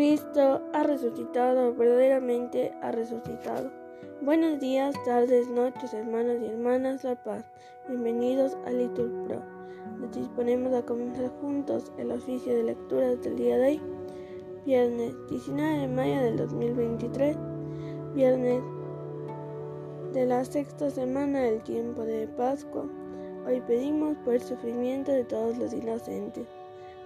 Cristo ha resucitado, verdaderamente ha resucitado. Buenos días, tardes, noches, hermanos y hermanas La Paz. Bienvenidos a Little Pro. Nos disponemos a comenzar juntos el oficio de lectura del día de hoy, viernes 19 de mayo del 2023, viernes de la sexta semana del tiempo de Pascua. Hoy pedimos por el sufrimiento de todos los inocentes.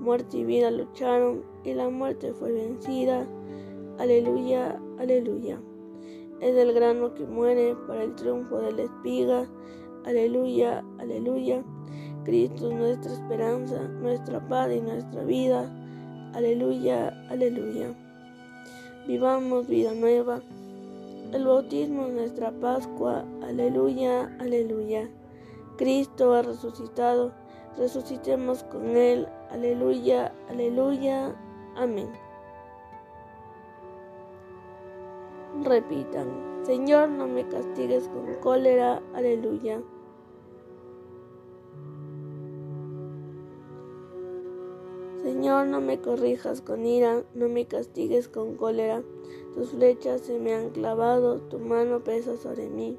Muerte y vida lucharon y la muerte fue vencida. Aleluya, aleluya. Es el grano que muere para el triunfo de la espiga. Aleluya, aleluya. Cristo es nuestra esperanza, nuestra paz y nuestra vida. Aleluya, aleluya. Vivamos vida nueva. El bautismo es nuestra Pascua. Aleluya, aleluya. Cristo ha resucitado. Resucitemos con Él. Aleluya, aleluya. Amén. Repitan, Señor, no me castigues con cólera. Aleluya. Señor, no me corrijas con ira, no me castigues con cólera. Tus flechas se me han clavado, tu mano pesa sobre mí.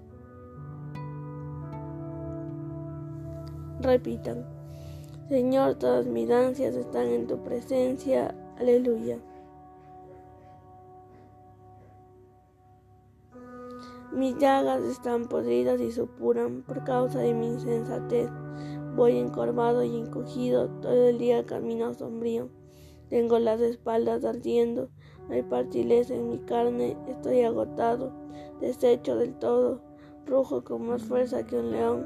Repitan. Señor, todas mis ansias están en tu presencia. Aleluya. Mis llagas están podridas y supuran por causa de mi insensatez. Voy encorvado y encogido, todo el día camino sombrío. Tengo las espaldas ardiendo, hay partileza en mi carne, estoy agotado, deshecho del todo, rujo con más fuerza que un león.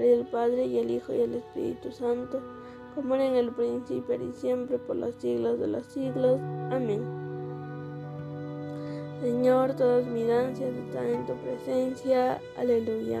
Gloria al Padre y al Hijo y al Espíritu Santo, como era en el principio y siempre por los siglos de los siglos. Amén. Señor, todas mis ansias están en tu presencia. Aleluya.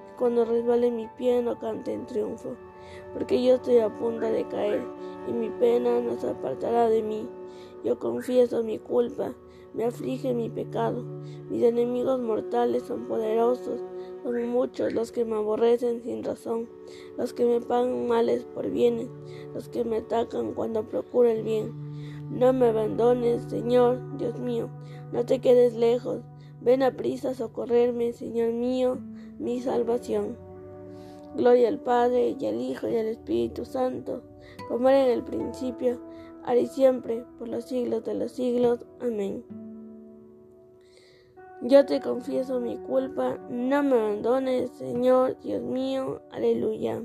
cuando resbale mi pie no cante en triunfo, porque yo estoy a punto de caer y mi pena no se apartará de mí. Yo confieso mi culpa, me aflige mi pecado. Mis enemigos mortales son poderosos, son muchos los que me aborrecen sin razón, los que me pagan males por bienes, los que me atacan cuando procuro el bien. No me abandones, Señor, Dios mío, no te quedes lejos. Ven a prisa a socorrerme, Señor mío, mi salvación. Gloria al Padre y al Hijo y al Espíritu Santo, como era en el principio, ahora y siempre, por los siglos de los siglos. Amén. Yo te confieso mi culpa, no me abandones, Señor Dios mío, aleluya.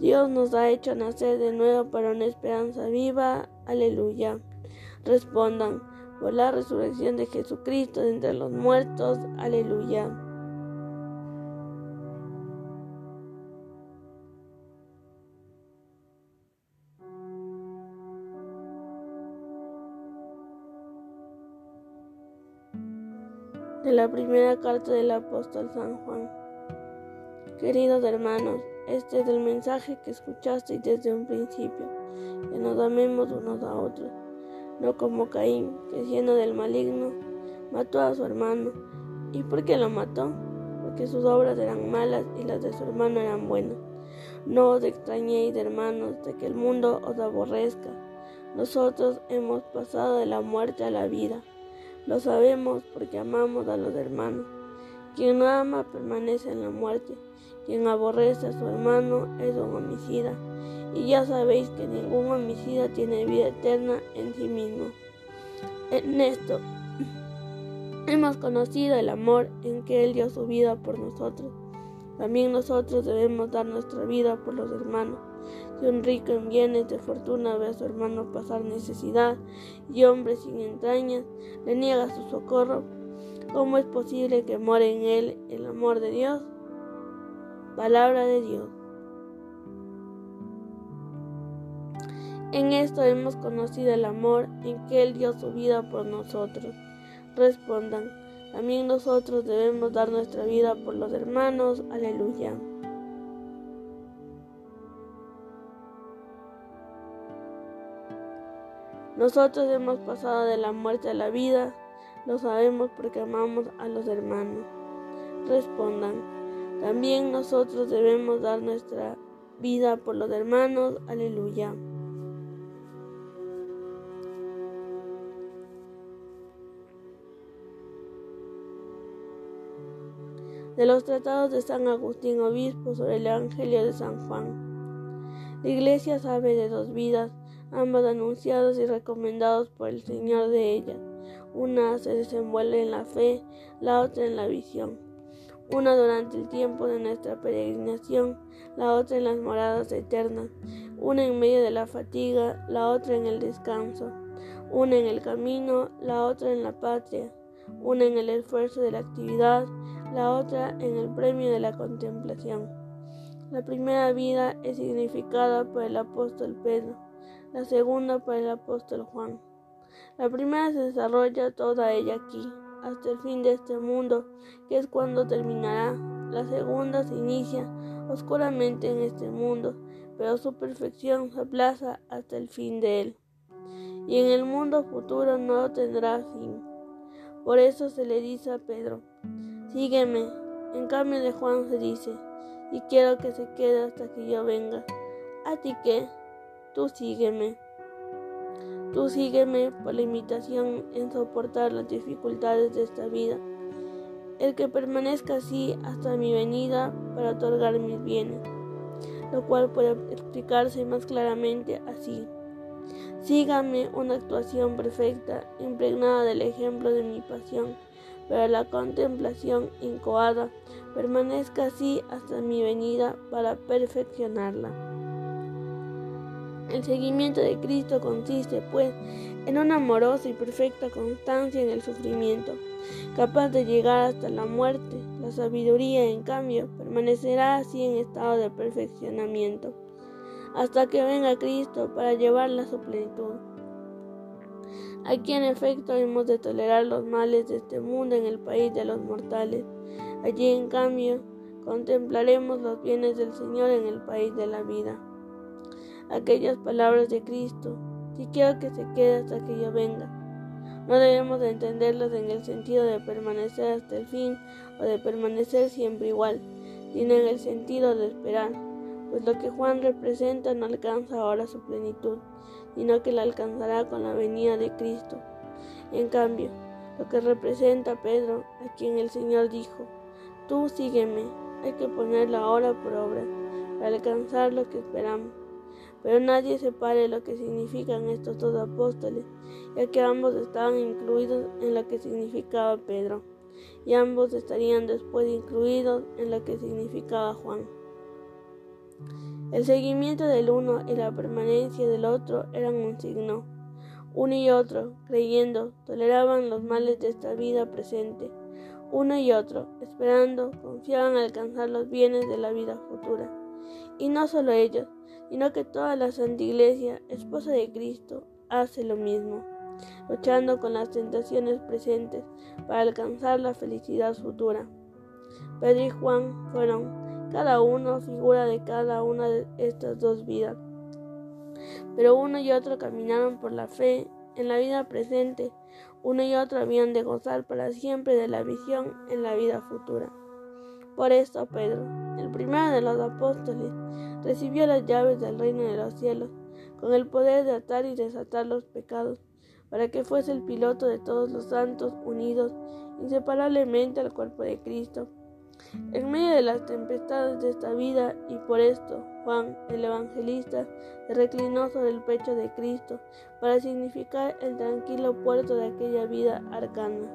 Dios nos ha hecho nacer de nuevo para una esperanza viva, aleluya. Respondan, por la resurrección de Jesucristo de entre los muertos, aleluya. de la primera carta del apóstol San Juan. Queridos hermanos, este es el mensaje que escuchasteis desde un principio, que nos amemos unos a otros, no como Caín, que siendo del maligno, mató a su hermano. ¿Y por qué lo mató? Porque sus obras eran malas y las de su hermano eran buenas. No os extrañéis, hermanos, de que el mundo os aborrezca. Nosotros hemos pasado de la muerte a la vida lo sabemos porque amamos a los hermanos. Quien no ama permanece en la muerte. Quien aborrece a su hermano es un homicida. Y ya sabéis que ningún homicida tiene vida eterna en sí mismo. En esto hemos conocido el amor en que Él dio su vida por nosotros. También nosotros debemos dar nuestra vida por los hermanos. Si un rico en bienes de fortuna ve a su hermano pasar necesidad y hombre sin entrañas le niega su socorro, ¿cómo es posible que more en él el amor de Dios? Palabra de Dios. En esto hemos conocido el amor en que Él dio su vida por nosotros. Respondan, también nosotros debemos dar nuestra vida por los hermanos. Aleluya. Nosotros hemos pasado de la muerte a la vida, lo sabemos porque amamos a los hermanos. Respondan, también nosotros debemos dar nuestra vida por los hermanos. Aleluya. De los tratados de San Agustín Obispo sobre el Evangelio de San Juan. La Iglesia sabe de dos vidas ambas anunciados y recomendados por el Señor de ellas. Una se desenvuelve en la fe, la otra en la visión. Una durante el tiempo de nuestra peregrinación, la otra en las moradas eternas. Una en medio de la fatiga, la otra en el descanso. Una en el camino, la otra en la patria. Una en el esfuerzo de la actividad, la otra en el premio de la contemplación. La primera vida es significada por el apóstol Pedro la segunda para el apóstol Juan. La primera se desarrolla toda ella aquí, hasta el fin de este mundo, que es cuando terminará. La segunda se inicia oscuramente en este mundo, pero su perfección se aplaza hasta el fin de él. Y en el mundo futuro no tendrá fin. Por eso se le dice a Pedro, sígueme. En cambio de Juan se dice, y quiero que se quede hasta que yo venga. ¿A ti qué? Tú sígueme. Tú sígueme por la imitación en soportar las dificultades de esta vida. El que permanezca así hasta mi venida para otorgar mis bienes, lo cual puede explicarse más claramente así. Sígame una actuación perfecta, impregnada del ejemplo de mi pasión, pero la contemplación incoada permanezca así hasta mi venida para perfeccionarla. El seguimiento de Cristo consiste, pues, en una amorosa y perfecta constancia en el sufrimiento, capaz de llegar hasta la muerte. La sabiduría, en cambio, permanecerá así en estado de perfeccionamiento, hasta que venga Cristo para llevarla a su plenitud. Aquí en efecto hemos de tolerar los males de este mundo en el país de los mortales. Allí en cambio contemplaremos los bienes del Señor en el país de la vida aquellas palabras de Cristo, si quiero que se quede hasta que yo venga. No debemos entenderlas en el sentido de permanecer hasta el fin o de permanecer siempre igual, sino en el sentido de esperar, pues lo que Juan representa no alcanza ahora su plenitud, sino que la alcanzará con la venida de Cristo. En cambio, lo que representa Pedro, a quien el Señor dijo, tú sígueme, hay que ponerlo ahora por obra, para alcanzar lo que esperamos Pero nadie separe lo que significan estos dos apóstoles, ya que ambos estaban incluidos en lo que significaba Pedro, y ambos estarían después incluidos en lo que significaba Juan. El seguimiento del uno y la permanencia del otro eran un signo. Uno y otro, creyendo, toleraban los males de esta vida presente. Uno y otro, esperando, confiaban alcanzar los bienes de la vida futura. Y no solo ellos, sino que toda la Santa Iglesia, esposa de Cristo, hace lo mismo, luchando con las tentaciones presentes para alcanzar la felicidad futura. Pedro y Juan fueron cada uno figura de cada una de estas dos vidas. Pero uno y otro caminaron por la fe en la vida presente, uno y otro habían de gozar para siempre de la visión en la vida futura. Por esto Pedro, el primero de los apóstoles, recibió las llaves del reino de los cielos, con el poder de atar y desatar los pecados, para que fuese el piloto de todos los santos unidos inseparablemente al cuerpo de Cristo en medio de las tempestades de esta vida y por esto Juan el Evangelista se reclinó sobre el pecho de Cristo para significar el tranquilo puerto de aquella vida arcana.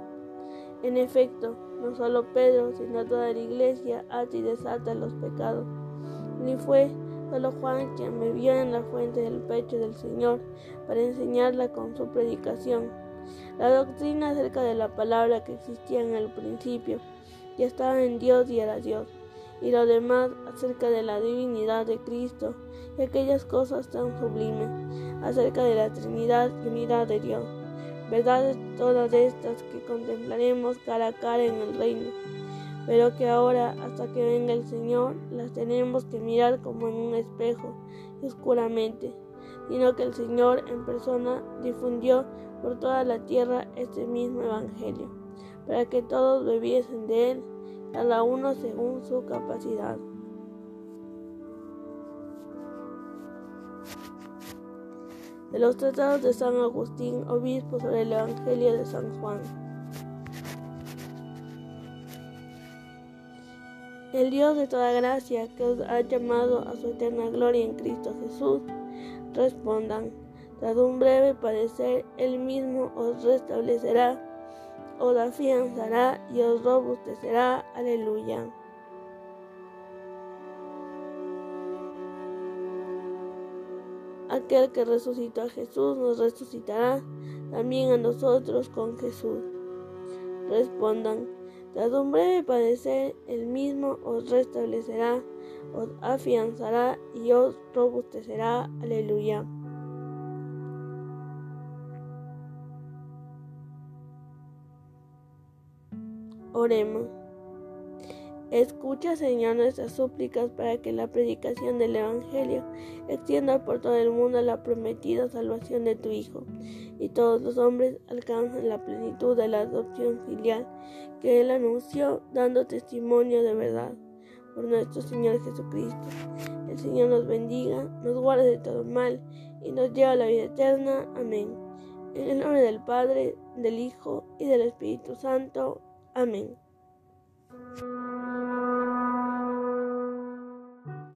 En efecto, no solo Pedro, sino toda la iglesia ata y desata los pecados. Ni fue solo Juan quien vio en la fuente del pecho del Señor para enseñarla con su predicación. La doctrina acerca de la palabra que existía en el principio y estaba en Dios y era Dios, y lo demás acerca de la divinidad de Cristo y aquellas cosas tan sublimes acerca de la Trinidad y unidad de Dios. Verdades todas estas que contemplaremos cara a cara en el reino, pero que ahora, hasta que venga el Señor, las tenemos que mirar como en un espejo oscuramente, sino que el Señor en persona difundió por toda la tierra este mismo Evangelio para que todos bebiesen de él, cada uno según su capacidad. De los tratados de San Agustín, obispo sobre el Evangelio de San Juan. El Dios de toda gracia que os ha llamado a su eterna gloria en Cristo Jesús, respondan, tras un breve padecer, Él mismo os restablecerá os afianzará y os robustecerá. Aleluya. Aquel que resucitó a Jesús nos resucitará también a nosotros con Jesús. Respondan, tras un breve padecer, el mismo os restablecerá, os afianzará y os robustecerá. Aleluya. Oremos. Escucha, Señor, nuestras súplicas para que la predicación del Evangelio extienda por todo el mundo la prometida salvación de tu Hijo, y todos los hombres alcancen la plenitud de la adopción filial que Él anunció, dando testimonio de verdad. Por nuestro Señor Jesucristo. El Señor nos bendiga, nos guarde de todo mal y nos lleva a la vida eterna. Amén. En el nombre del Padre, del Hijo y del Espíritu Santo. Amén.